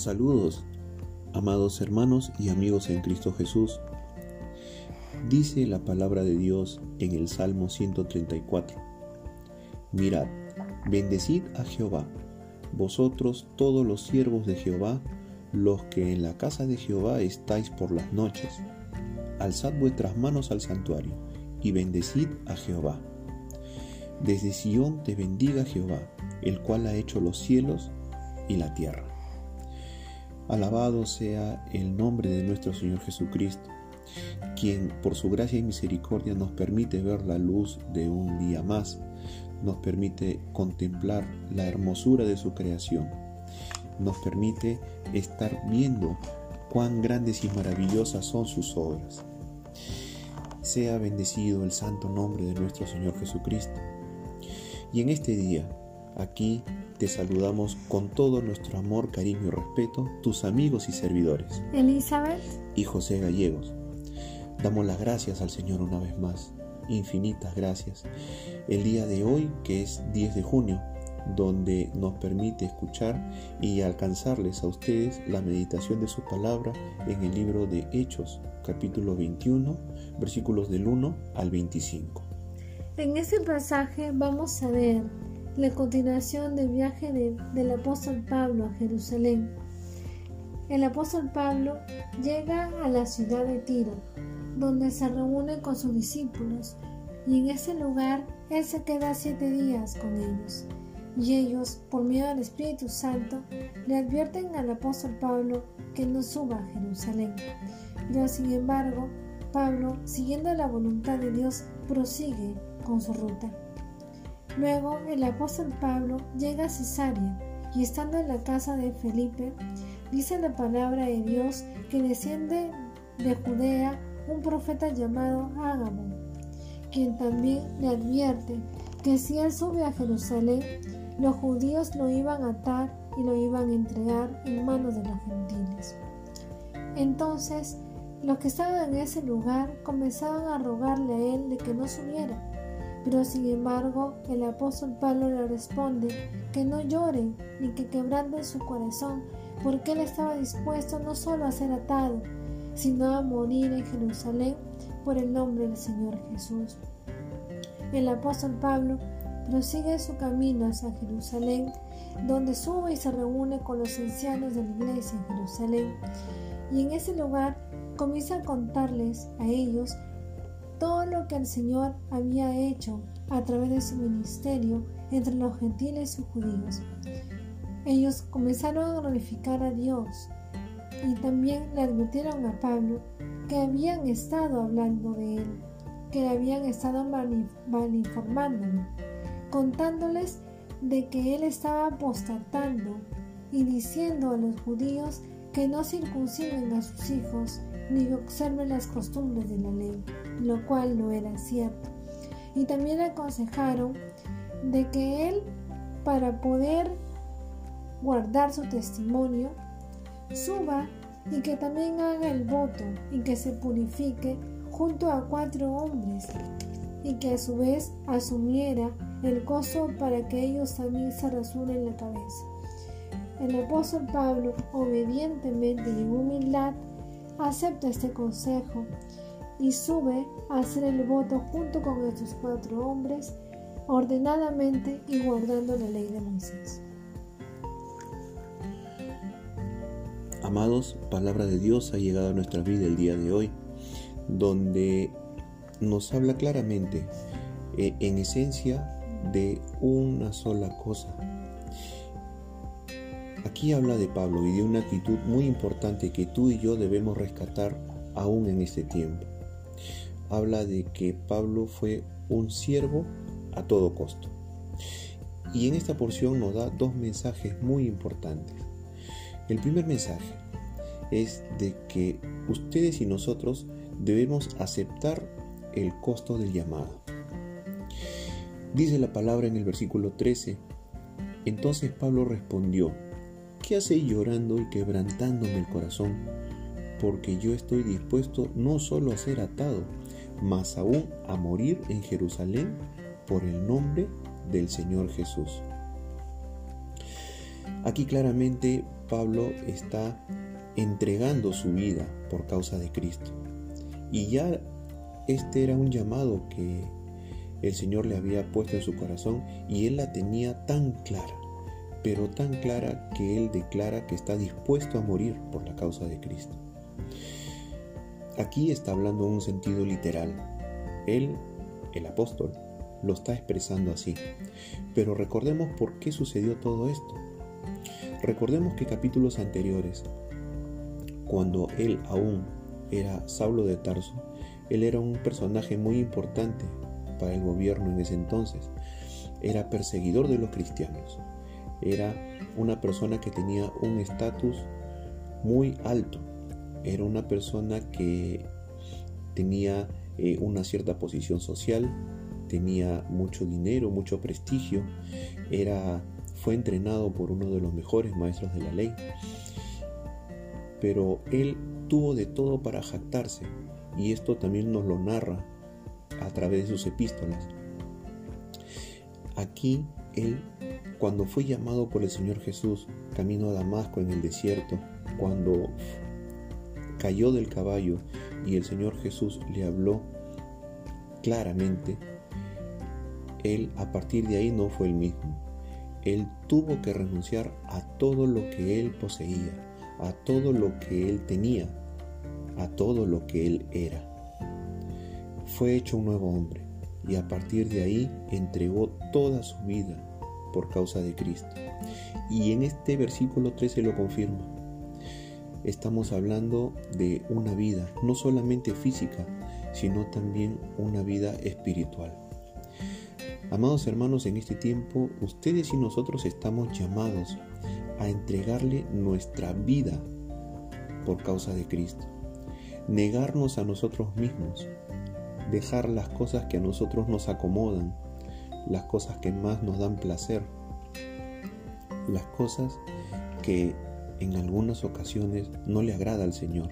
Saludos, amados hermanos y amigos en Cristo Jesús. Dice la palabra de Dios en el Salmo 134. Mirad, bendecid a Jehová, vosotros todos los siervos de Jehová, los que en la casa de Jehová estáis por las noches. Alzad vuestras manos al santuario y bendecid a Jehová. Desde Sión te bendiga Jehová, el cual ha hecho los cielos y la tierra. Alabado sea el nombre de nuestro Señor Jesucristo, quien por su gracia y misericordia nos permite ver la luz de un día más, nos permite contemplar la hermosura de su creación, nos permite estar viendo cuán grandes y maravillosas son sus obras. Sea bendecido el santo nombre de nuestro Señor Jesucristo. Y en este día, aquí te saludamos con todo nuestro amor, cariño y respeto, tus amigos y servidores. Elizabeth y José Gallegos. Damos las gracias al Señor una vez más, infinitas gracias. El día de hoy, que es 10 de junio, donde nos permite escuchar y alcanzarles a ustedes la meditación de su palabra en el libro de Hechos, capítulo 21, versículos del 1 al 25. En este pasaje vamos a ver la continuación del viaje del apóstol Pablo a Jerusalén. El apóstol Pablo llega a la ciudad de Tiro, donde se reúne con sus discípulos, y en ese lugar él se queda siete días con ellos. Y ellos, por miedo al Espíritu Santo, le advierten al apóstol Pablo que no suba a Jerusalén. Pero sin embargo, Pablo, siguiendo la voluntad de Dios, prosigue con su ruta. Luego el apóstol Pablo llega a Cesarea y estando en la casa de Felipe, dice la palabra de Dios que desciende de Judea un profeta llamado Ágabo, quien también le advierte que si él sube a Jerusalén, los judíos lo iban a atar y lo iban a entregar en manos de los gentiles. Entonces, los que estaban en ese lugar comenzaban a rogarle a él de que no subiera pero sin embargo, el apóstol Pablo le responde que no lloren ni que quebranten su corazón, porque él estaba dispuesto no solo a ser atado, sino a morir en Jerusalén por el nombre del Señor Jesús. El apóstol Pablo prosigue su camino hacia Jerusalén, donde sube y se reúne con los ancianos de la iglesia en Jerusalén, y en ese lugar comienza a contarles a ellos todo lo que el Señor había hecho a través de su ministerio entre los gentiles y judíos. Ellos comenzaron a glorificar a Dios y también le advirtieron a Pablo que habían estado hablando de él, que habían estado malinformándolo, contándoles de que él estaba apostatando y diciendo a los judíos que no circunciden a sus hijos ni observen las costumbres de la ley, lo cual no era cierto. Y también aconsejaron de que él, para poder guardar su testimonio, suba y que también haga el voto y que se purifique junto a cuatro hombres y que a su vez asumiera el costo para que ellos también se rasuren la cabeza. El apóstol Pablo, obedientemente y en humildad, acepta este consejo y sube a hacer el voto junto con estos cuatro hombres, ordenadamente y guardando la ley de Moisés. Amados, palabra de Dios ha llegado a nuestra vida el día de hoy, donde nos habla claramente, eh, en esencia, de una sola cosa, Aquí habla de Pablo y de una actitud muy importante que tú y yo debemos rescatar aún en este tiempo. Habla de que Pablo fue un siervo a todo costo. Y en esta porción nos da dos mensajes muy importantes. El primer mensaje es de que ustedes y nosotros debemos aceptar el costo del llamado. Dice la palabra en el versículo 13. Entonces Pablo respondió, ¿Qué hacéis llorando y quebrantándome el corazón? Porque yo estoy dispuesto no solo a ser atado, mas aún a morir en Jerusalén por el nombre del Señor Jesús. Aquí claramente Pablo está entregando su vida por causa de Cristo. Y ya este era un llamado que el Señor le había puesto en su corazón y él la tenía tan clara, pero tan clara que él declara que está dispuesto a morir por la causa de Cristo. Aquí está hablando en un sentido literal. Él, el apóstol, lo está expresando así. Pero recordemos por qué sucedió todo esto. Recordemos que capítulos anteriores, cuando él aún era Saulo de Tarso, él era un personaje muy importante para el gobierno en ese entonces. Era perseguidor de los cristianos. Era una persona que tenía un estatus muy alto. Era una persona que tenía eh, una cierta posición social, tenía mucho dinero, mucho prestigio, era, fue entrenado por uno de los mejores maestros de la ley. Pero él tuvo de todo para jactarse, y esto también nos lo narra a través de sus epístolas. Aquí él, cuando fue llamado por el Señor Jesús camino a Damasco en el desierto, cuando cayó del caballo y el Señor Jesús le habló claramente, él a partir de ahí no fue el mismo. Él tuvo que renunciar a todo lo que él poseía, a todo lo que él tenía, a todo lo que él era. Fue hecho un nuevo hombre y a partir de ahí entregó toda su vida por causa de Cristo. Y en este versículo 13 lo confirma. Estamos hablando de una vida, no solamente física, sino también una vida espiritual. Amados hermanos, en este tiempo ustedes y nosotros estamos llamados a entregarle nuestra vida por causa de Cristo. Negarnos a nosotros mismos, dejar las cosas que a nosotros nos acomodan, las cosas que más nos dan placer, las cosas que en algunas ocasiones no le agrada al Señor.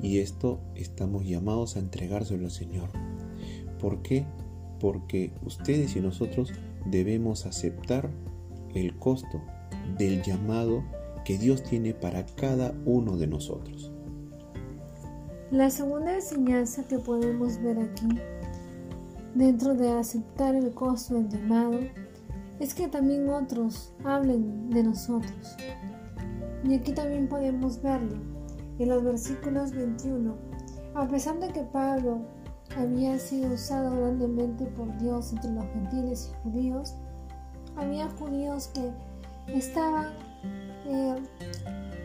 Y esto estamos llamados a entregárselo al Señor. ¿Por qué? Porque ustedes y nosotros debemos aceptar el costo del llamado que Dios tiene para cada uno de nosotros. La segunda enseñanza que podemos ver aquí, dentro de aceptar el costo del llamado, es que también otros hablen de nosotros. Y aquí también podemos verlo en los versículos 21. A pesar de que Pablo había sido usado grandemente por Dios entre los gentiles y judíos, había judíos que estaban, eh,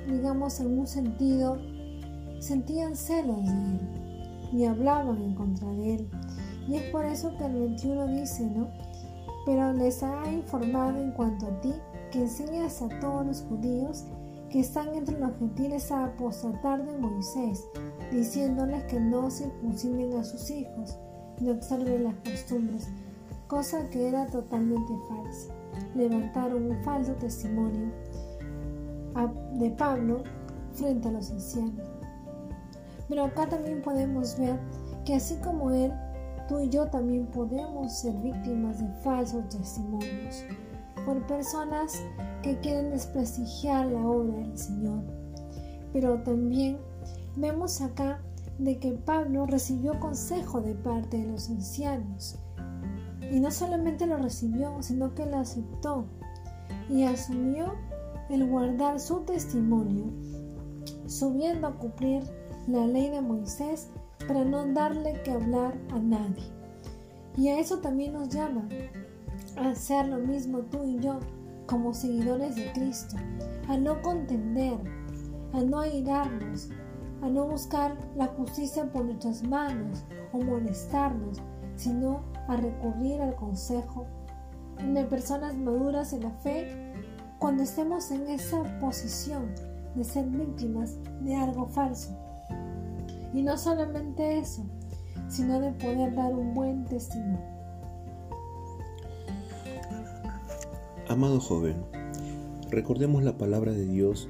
digamos, en un sentido sentían celos de él y hablaban en contra de él. Y es por eso que el 21 dice, ¿no? Pero les ha informado en cuanto a ti que enseñas a todos los judíos que están entre los gentiles a apostatar de Moisés, diciéndoles que no circunciden a sus hijos ni observen las costumbres, cosa que era totalmente falsa. Levantaron un falso testimonio de Pablo frente a los ancianos. Pero acá también podemos ver que así como Él, tú y yo también podemos ser víctimas de falsos testimonios por personas que quieren desprestigiar la obra del Señor. Pero también vemos acá de que Pablo recibió consejo de parte de los ancianos. Y no solamente lo recibió, sino que lo aceptó y asumió el guardar su testimonio, subiendo a cumplir la ley de Moisés para no darle que hablar a nadie. Y a eso también nos llama, a hacer lo mismo tú y yo como seguidores de Cristo, a no contender, a no airarnos, a no buscar la justicia por nuestras manos o molestarnos, sino a recurrir al consejo de personas maduras en la fe cuando estemos en esa posición de ser víctimas de algo falso. Y no solamente eso, sino de poder dar un buen testimonio. Amado joven, recordemos la palabra de Dios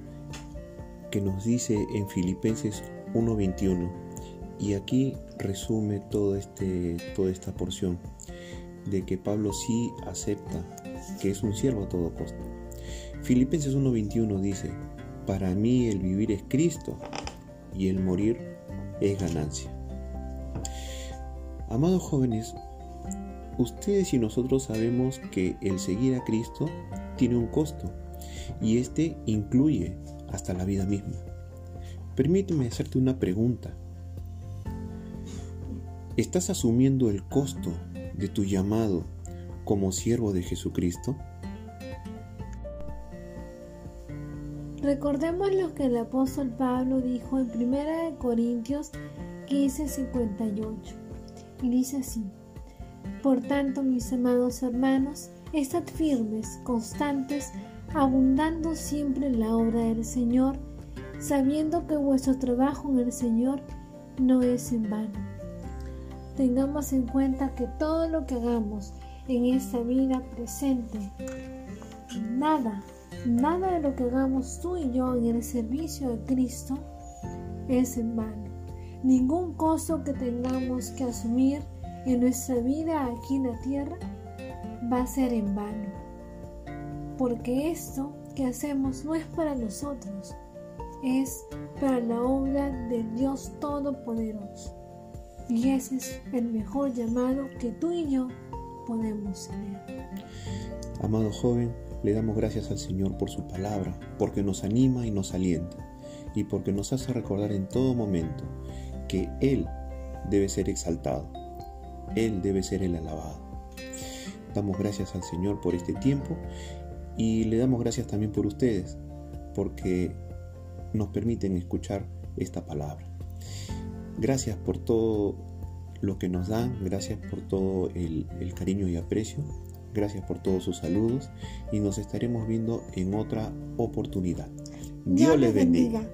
que nos dice en Filipenses 1:21 y aquí resume todo este, toda esta porción de que Pablo sí acepta que es un siervo a todo costo. Filipenses 1:21 dice, para mí el vivir es Cristo y el morir es ganancia. Amados jóvenes, ustedes y nosotros sabemos que el seguir a Cristo tiene un costo y este incluye hasta la vida misma. Permíteme hacerte una pregunta. ¿Estás asumiendo el costo de tu llamado como siervo de Jesucristo? Recordemos lo que el apóstol Pablo dijo en 1 Corintios 15:58 y dice así, Por tanto, mis amados hermanos, estad firmes, constantes, abundando siempre en la obra del Señor, sabiendo que vuestro trabajo en el Señor no es en vano. Tengamos en cuenta que todo lo que hagamos en esta vida presente, nada, nada de lo que hagamos tú y yo en el servicio de Cristo es en vano. Ningún costo que tengamos que asumir en nuestra vida aquí en la tierra va a ser en vano. Porque esto que hacemos no es para nosotros, es para la obra del Dios Todopoderoso. Y ese es el mejor llamado que tú y yo podemos tener. Amado joven, le damos gracias al Señor por su palabra, porque nos anima y nos alienta, y porque nos hace recordar en todo momento que Él debe ser exaltado, Él debe ser el alabado. Damos gracias al Señor por este tiempo y le damos gracias también por ustedes, porque nos permiten escuchar esta palabra. Gracias por todo lo que nos dan, gracias por todo el, cariño y aprecio, gracias por todos sus saludos y nos estaremos viendo en otra oportunidad. Dios, les bendiga.